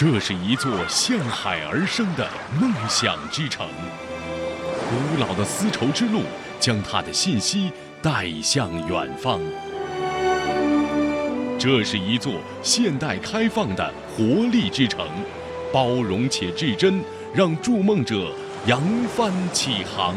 这是一座向海而生的梦想之城，古老的丝绸之路将它的信息带向远方。这是一座现代开放的活力之城，包容且至真，让筑梦者扬帆起航。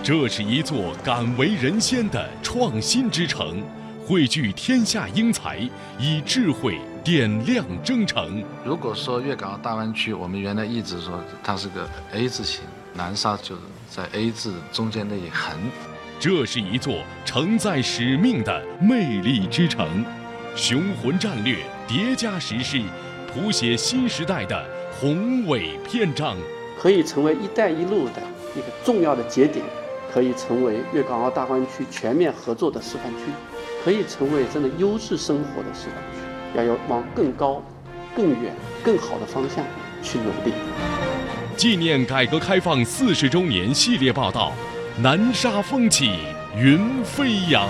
这是一座敢为人先的创新之城，汇聚天下英才，以智慧点亮征程。如果说粤港澳大湾区，我们原来一直说它是个 A 字形，南沙就是在 A 字中间那一横。这是一座承载使命的魅力之城，雄浑战略叠加实施，谱写新时代的宏伟篇章。可以成为“一带一路”的一个重要的节点，可以成为粤港澳大湾区全面合作的示范区，可以成为真的优质生活的示范区。要要往更高、更远、更好的方向去努力。纪念改革开放四十周年系列报道。南沙风起云飞扬。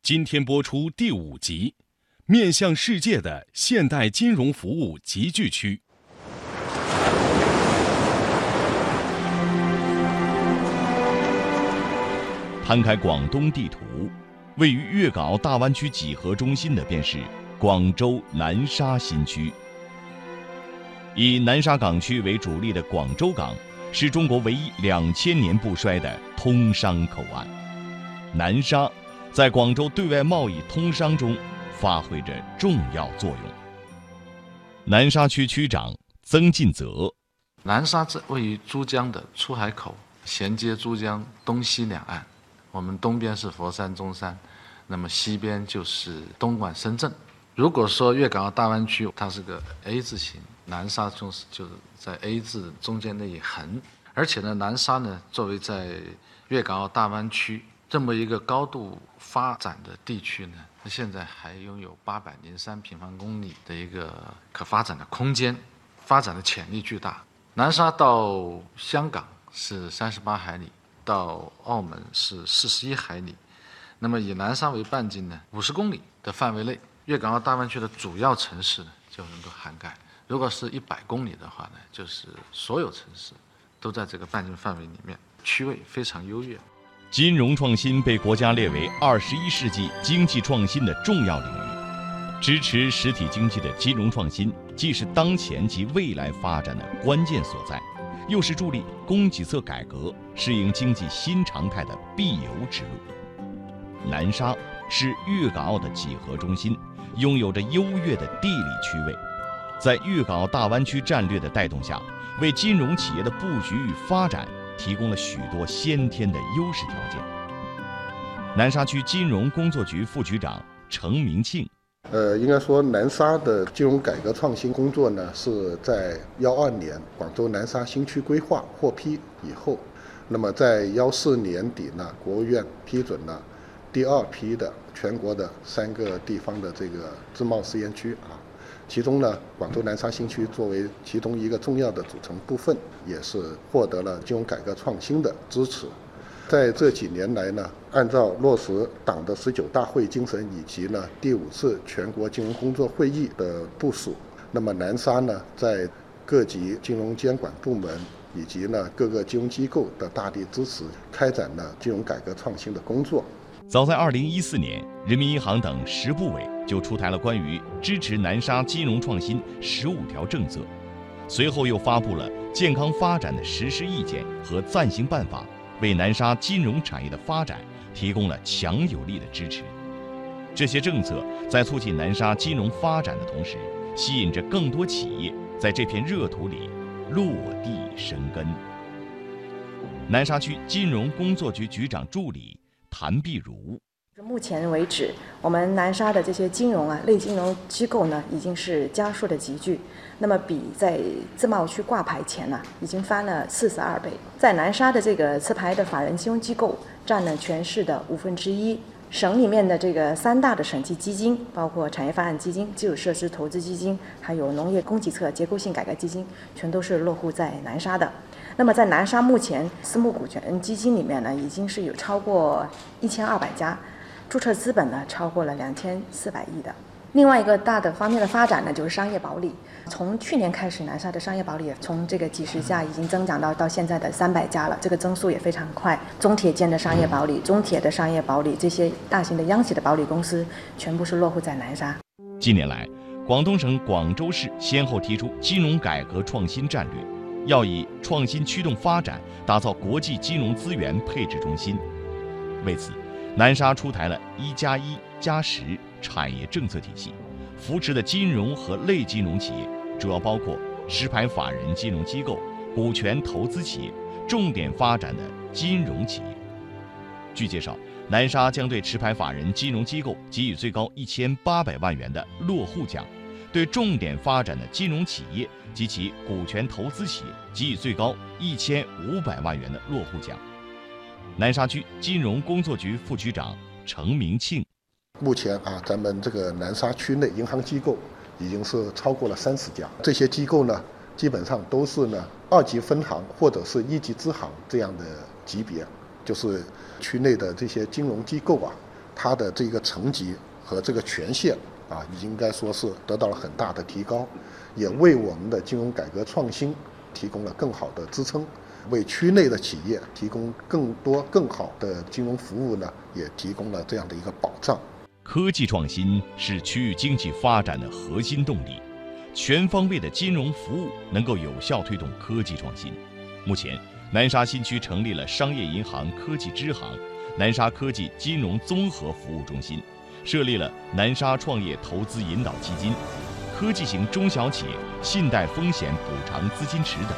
今天播出第五集，面向世界的现代金融服务集聚区。摊开广东地图，位于粤港澳大湾区几何中心的便是广州南沙新区。以南沙港区为主力的广州港，是中国唯一两千年不衰的通商口岸。南沙在广州对外贸易通商中发挥着重要作用。南沙区区长曾进泽：南沙位于珠江的出海口，衔接珠江东西两岸。我们东边是佛山、中山，那么西边就是东莞、深圳。如果说粤港澳大湾区，它是个 A 字形。南沙就是就是在 A 字中间那一横，而且呢，南沙呢作为在粤港澳大湾区这么一个高度发展的地区呢，它现在还拥有八百零三平方公里的一个可发展的空间，发展的潜力巨大。南沙到香港是三十八海里，到澳门是四十一海里，那么以南沙为半径呢，五十公里的范围内，粤港澳大湾区的主要城市呢就能够涵盖。如果是一百公里的话呢，就是所有城市都在这个半径范围里面，区位非常优越。金融创新被国家列为二十一世纪经济创新的重要领域，支持实体经济的金融创新，既是当前及未来发展的关键所在，又是助力供给侧改革、适应经济新常态的必由之路。南沙是粤港澳的几何中心，拥有着优越的地理区位。在粤港澳大湾区战略的带动下，为金融企业的布局与发展提供了许多先天的优势条件。南沙区金融工作局副局长程明庆，呃，应该说南沙的金融改革创新工作呢，是在幺二年广州南沙新区规划获批以后，那么在幺四年底呢，国务院批准了第二批的全国的三个地方的这个自贸试验区啊。其中呢，广州南沙新区作为其中一个重要的组成部分，也是获得了金融改革创新的支持。在这几年来呢，按照落实党的十九大会精神以及呢第五次全国金融工作会议的部署，那么南沙呢，在各级金融监管部门以及呢各个金融机构的大力支持，开展了金融改革创新的工作。早在2014年，人民银行等十部委就出台了关于支持南沙金融创新十五条政策，随后又发布了健康发展的实施意见和暂行办法，为南沙金融产业的发展提供了强有力的支持。这些政策在促进南沙金融发展的同时，吸引着更多企业在这片热土里落地生根。南沙区金融工作局局长助理。谭碧如，目前为止，我们南沙的这些金融啊，类金融机构呢，已经是加速的集聚，那么比在自贸区挂牌前呢，已经翻了四十二倍。在南沙的这个持牌的法人金融机构占了全市的五分之一。省里面的这个三大的省级基金，包括产业发展基金、基础设施投资基金，还有农业供给侧结构性改革基金，全都是落户在南沙的。那么在南沙目前私募股权基金里面呢，已经是有超过一千二百家，注册资本呢超过了两千四百亿的。另外一个大的方面的发展呢，就是商业保理。从去年开始，南沙的商业保理从这个几十家已经增长到到现在的三百家了，这个增速也非常快。中铁建的商业保理、中铁的商业保理这些大型的央企的保理公司，全部是落户在南沙。近年来，广东省广州市先后提出金融改革创新战略，要以创新驱动发展，打造国际金融资源配置中心。为此，南沙出台了一加一加十产业政策体系，扶持的金融和类金融企业。主要包括持牌法人金融机构、股权投资企业、重点发展的金融企业。据介绍，南沙将对持牌法人金融机构给予最高一千八百万元的落户奖，对重点发展的金融企业及其股权投资企业给予最高一千五百万元的落户奖。南沙区金融工作局副局长程明庆：目前啊，咱们这个南沙区内银行机构。已经是超过了三十家，这些机构呢，基本上都是呢二级分行或者是一级支行这样的级别，就是区内的这些金融机构啊，它的这个层级和这个权限啊，应该说是得到了很大的提高，也为我们的金融改革创新提供了更好的支撑，为区内的企业提供更多更好的金融服务呢，也提供了这样的一个保障。科技创新是区域经济发展的核心动力，全方位的金融服务能够有效推动科技创新。目前，南沙新区成立了商业银行科技支行、南沙科技金融综合服务中心，设立了南沙创业投资引导基金、科技型中小企业信贷风险补偿资金池等，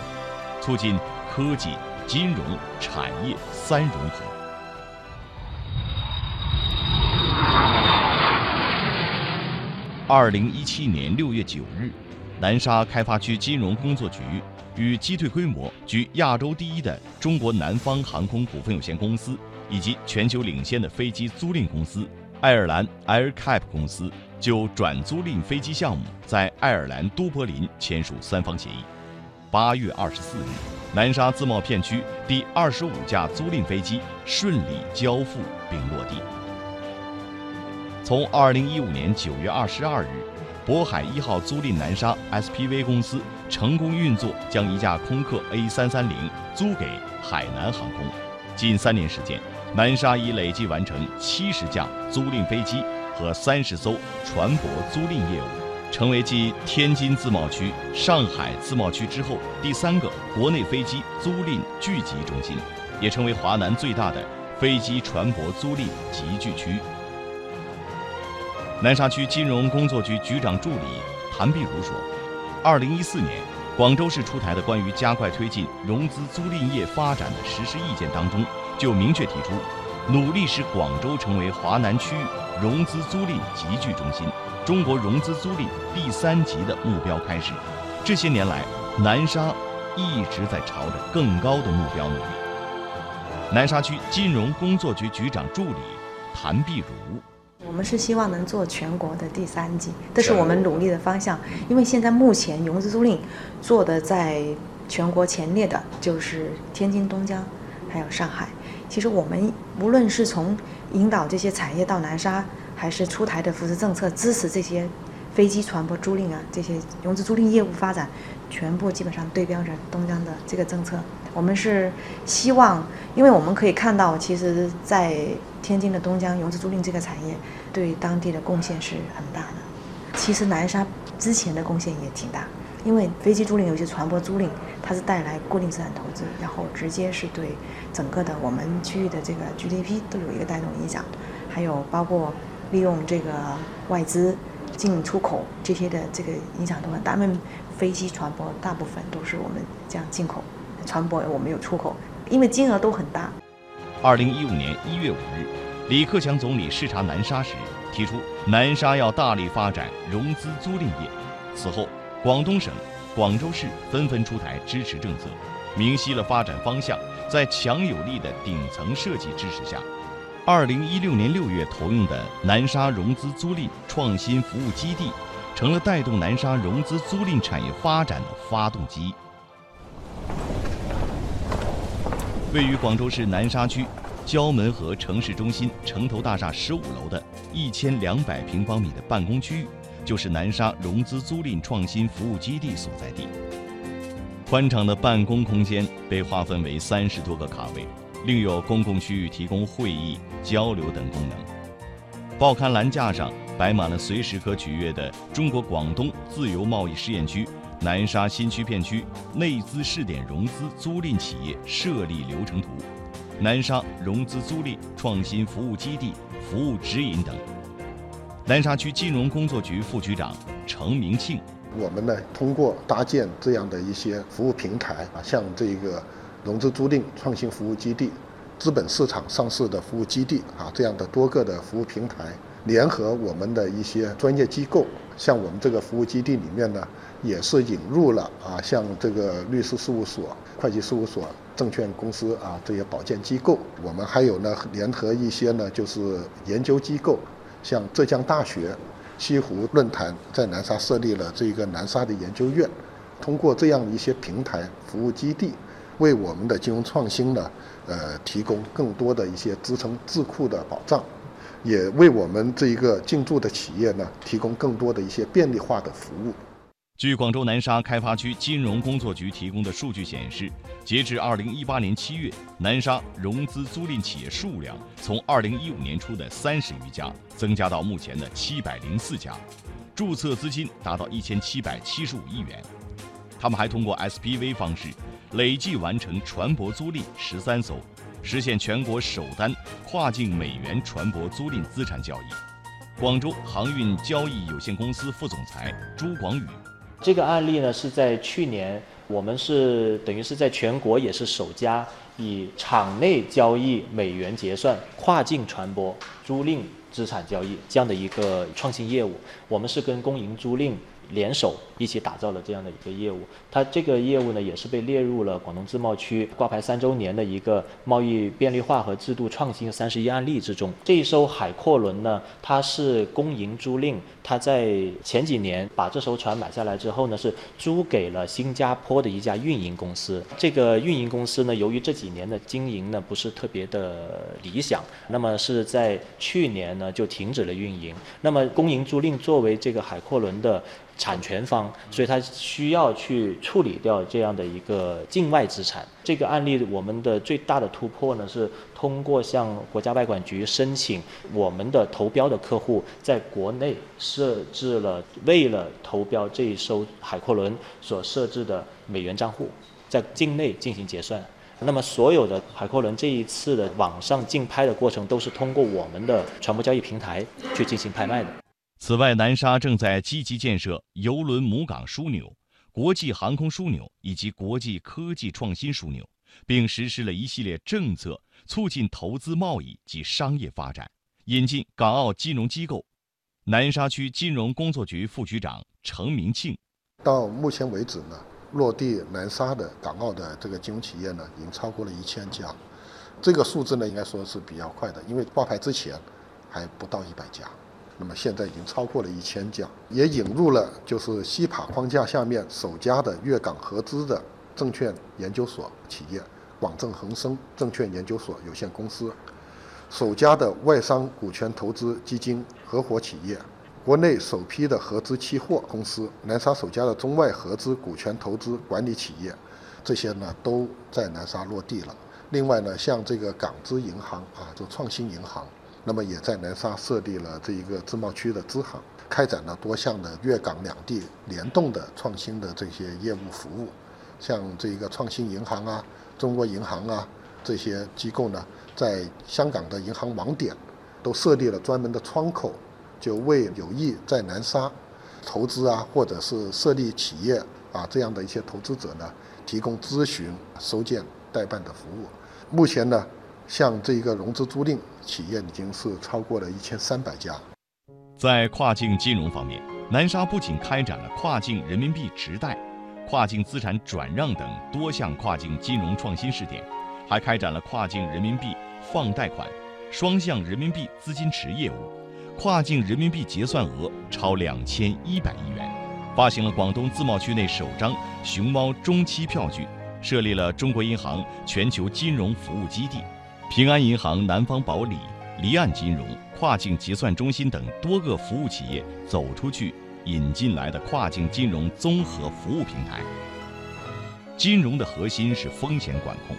促进科技、金融、产业三融合。二零一七年六月九日，南沙开发区金融工作局与击退规模居亚洲第一的中国南方航空股份有限公司以及全球领先的飞机租赁公司爱尔兰 AirCap 公司就转租赁飞机项目在爱尔兰都柏林签署三方协议。八月二十四日，南沙自贸片区第二十五架租赁飞机顺利交付并落地。从二零一五年九月二十二日，渤海一号租赁南沙 SPV 公司成功运作，将一架空客 A 三三零租给海南航空。近三年时间，南沙已累计完成七十架租赁飞机和三十艘船舶租赁业务，成为继天津自贸区、上海自贸区之后第三个国内飞机租赁聚集中心，也成为华南最大的飞机船舶租赁集聚区。南沙区金融工作局局长助理谭碧如说：“二零一四年，广州市出台的关于加快推进融资租赁业发展的实施意见当中，就明确提出，努力使广州成为华南区域融资租赁集聚中心、中国融资租赁第三级的目标开始。这些年来，南沙一直在朝着更高的目标努力。”南沙区金融工作局局长助理谭碧如。我们是希望能做全国的第三级，这是我们努力的方向。因为现在目前融资租赁做的在全国前列的就是天津、东江，还有上海。其实我们无论是从引导这些产业到南沙，还是出台的扶持政策支持这些飞机、船舶租赁啊，这些融资租赁业务发展，全部基本上对标着东江的这个政策。我们是希望，因为我们可以看到，其实，在天津的东江融资租赁这个产业，对当地的贡献是很大的。其实南沙之前的贡献也挺大，因为飞机租赁、有些船舶租赁，它是带来固定资产投资，然后直接是对整个的我们区域的这个 GDP 都有一个带动影响。还有包括利用这个外资进出口这些的这个影响都很大。因为飞机、船舶大部分都是我们这样进口。船舶我们有出口，因为金额都很大。二零一五年一月五日，李克强总理视察南沙时提出，南沙要大力发展融资租赁业。此后，广东省、广州市纷纷出台支持政策，明晰了发展方向。在强有力的顶层设计支持下，二零一六年六月投用的南沙融资租赁创新服务基地，成了带动南沙融资租赁产业发展的发动机。位于广州市南沙区胶门河城市中心城投大厦十五楼的一千两百平方米的办公区域，就是南沙融资租赁创新服务基地所在地。宽敞的办公空间被划分为三十多个卡位，另有公共区域提供会议、交流等功能。报刊栏架上摆满了随时可取阅的中国广东自由贸易试验区南沙新区片区内资试点融资租赁企业设立流程图。南沙融资租赁创新服务基地服务指引等。南沙区金融工作局副局长程明庆，我们呢通过搭建这样的一些服务平台啊，像这个融资租赁创新服务基地、资本市场上市的服务基地啊，这样的多个的服务平台，联合我们的一些专业机构，像我们这个服务基地里面呢，也是引入了啊，像这个律师事务所、会计事务所。证券公司啊，这些保荐机构，我们还有呢，联合一些呢，就是研究机构，像浙江大学、西湖论坛在南沙设立了这个南沙的研究院，通过这样一些平台服务基地，为我们的金融创新呢，呃，提供更多的一些支撑智库的保障，也为我们这一个进驻的企业呢，提供更多的一些便利化的服务。据广州南沙开发区金融工作局提供的数据显示，截至二零一八年七月，南沙融资租赁企业数量从二零一五年初的三十余家增加到目前的七百零四家，注册资金达到一千七百七十五亿元。他们还通过 SPV 方式，累计完成船舶租赁十三艘，实现全国首单跨境美元船舶租赁资产交易。广州航运交易有限公司副总裁朱广宇。这个案例呢，是在去年，我们是等于是在全国也是首家以场内交易美元结算、跨境船舶租赁资产交易这样的一个创新业务。我们是跟公营租赁。联手一起打造了这样的一个业务，它这个业务呢也是被列入了广东自贸区挂牌三周年的一个贸易便利化和制度创新三十一案例之中。这一艘海阔轮呢，它是公营租赁，它在前几年把这艘船买下来之后呢，是租给了新加坡的一家运营公司。这个运营公司呢，由于这几年的经营呢不是特别的理想，那么是在去年呢就停止了运营。那么公营租赁作为这个海阔轮的。产权方，所以他需要去处理掉这样的一个境外资产。这个案例，我们的最大的突破呢，是通过向国家外管局申请，我们的投标的客户在国内设置了为了投标这一艘海阔轮所设置的美元账户，在境内进行结算。那么，所有的海阔轮这一次的网上竞拍的过程，都是通过我们的船舶交易平台去进行拍卖的。此外，南沙正在积极建设邮轮母港枢纽、国际航空枢纽以及国际科技创新枢纽，并实施了一系列政策，促进投资贸易及商业发展，引进港澳金融机构。南沙区金融工作局副局长程明庆，到目前为止呢，落地南沙的港澳的这个金融企业呢，已经超过了一千家，这个数字呢，应该说是比较快的，因为挂牌之前还不到一百家。那么现在已经超过了一千家，也引入了就是西帕框架下面首家的粤港合资的证券研究所企业广正恒生证券研究所有限公司，首家的外商股权投资基金合伙企业，国内首批的合资期货公司，南沙首家的中外合资股权投资管理企业，这些呢都在南沙落地了。另外呢，像这个港资银行啊，就创新银行。那么也在南沙设立了这一个自贸区的支行，开展了多项的粤港两地联动的创新的这些业务服务，像这一个创新银行啊、中国银行啊这些机构呢，在香港的银行网点都设立了专门的窗口，就为有意在南沙投资啊，或者是设立企业啊这样的一些投资者呢，提供咨询、收件、代办的服务。目前呢。像这一个融资租赁企业已经是超过了一千三百家。在跨境金融方面，南沙不仅开展了跨境人民币直贷、跨境资产转让等多项跨境金融创新试点，还开展了跨境人民币放贷款、双向人民币资金池业务，跨境人民币结算额超两千一百亿元，发行了广东自贸区内首张熊猫中期票据，设立了中国银行全球金融服务基地。平安银行、南方保理、离岸金融、跨境结算中心等多个服务企业走出去引进来的跨境金融综合服务平台。金融的核心是风险管控。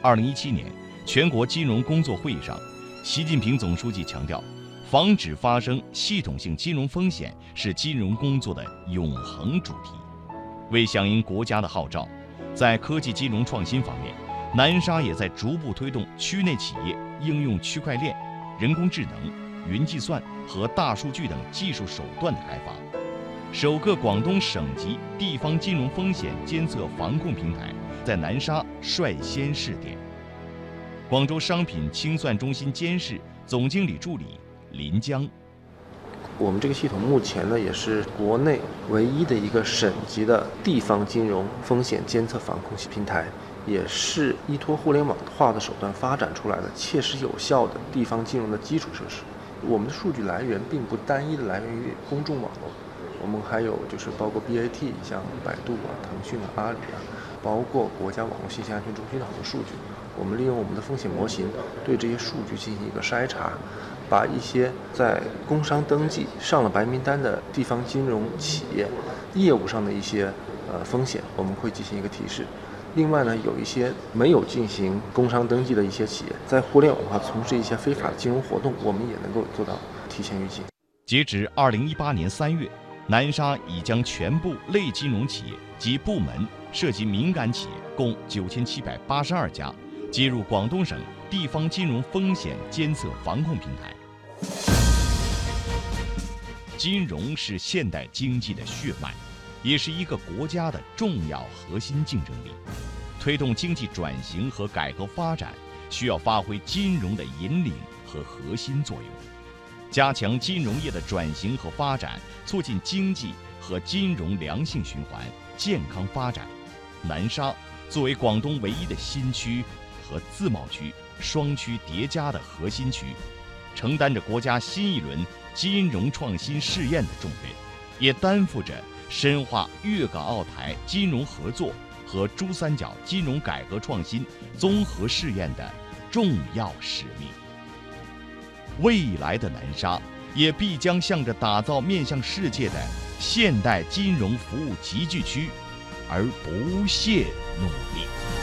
二零一七年全国金融工作会议上，习近平总书记强调，防止发生系统性金融风险是金融工作的永恒主题。为响应国家的号召，在科技金融创新方面，南沙也在逐步推动区内企业应用区块链、人工智能、云计算和大数据等技术手段的开发。首个广东省级地方金融风险监测防控平台在南沙率先试点。广州商品清算中心监事总经理助理林江，我们这个系统目前呢，也是国内唯一的一个省级的地方金融风险监测防控平台。也是依托互联网化的手段发展出来的切实有效的地方金融的基础设施。我们的数据来源并不单一的来源于公众网络，我们还有就是包括 BAT，像百度啊、腾讯啊、阿里啊，包括国家网络信息安全中心的很多数据。我们利用我们的风险模型对这些数据进行一个筛查，把一些在工商登记上了白名单的地方金融企业业务上的一些呃风险，我们会进行一个提示。另外呢，有一些没有进行工商登记的一些企业，在互联网上从事一些非法的金融活动，我们也能够做到提前预警。截至二零一八年三月，南沙已将全部类金融企业及部门涉及敏感企业共九千七百八十二家接入广东省地方金融风险监测防控平台。金融是现代经济的血脉。也是一个国家的重要核心竞争力。推动经济转型和改革发展，需要发挥金融的引领和核心作用，加强金融业的转型和发展，促进经济和金融良性循环、健康发展。南沙作为广东唯一的新区和自贸区双区叠加的核心区，承担着国家新一轮金融创新试验的重任，也担负着。深化粤港澳台金融合作和珠三角金融改革创新综合试验的重要使命。未来的南沙也必将向着打造面向世界的现代金融服务集聚区而不懈努力。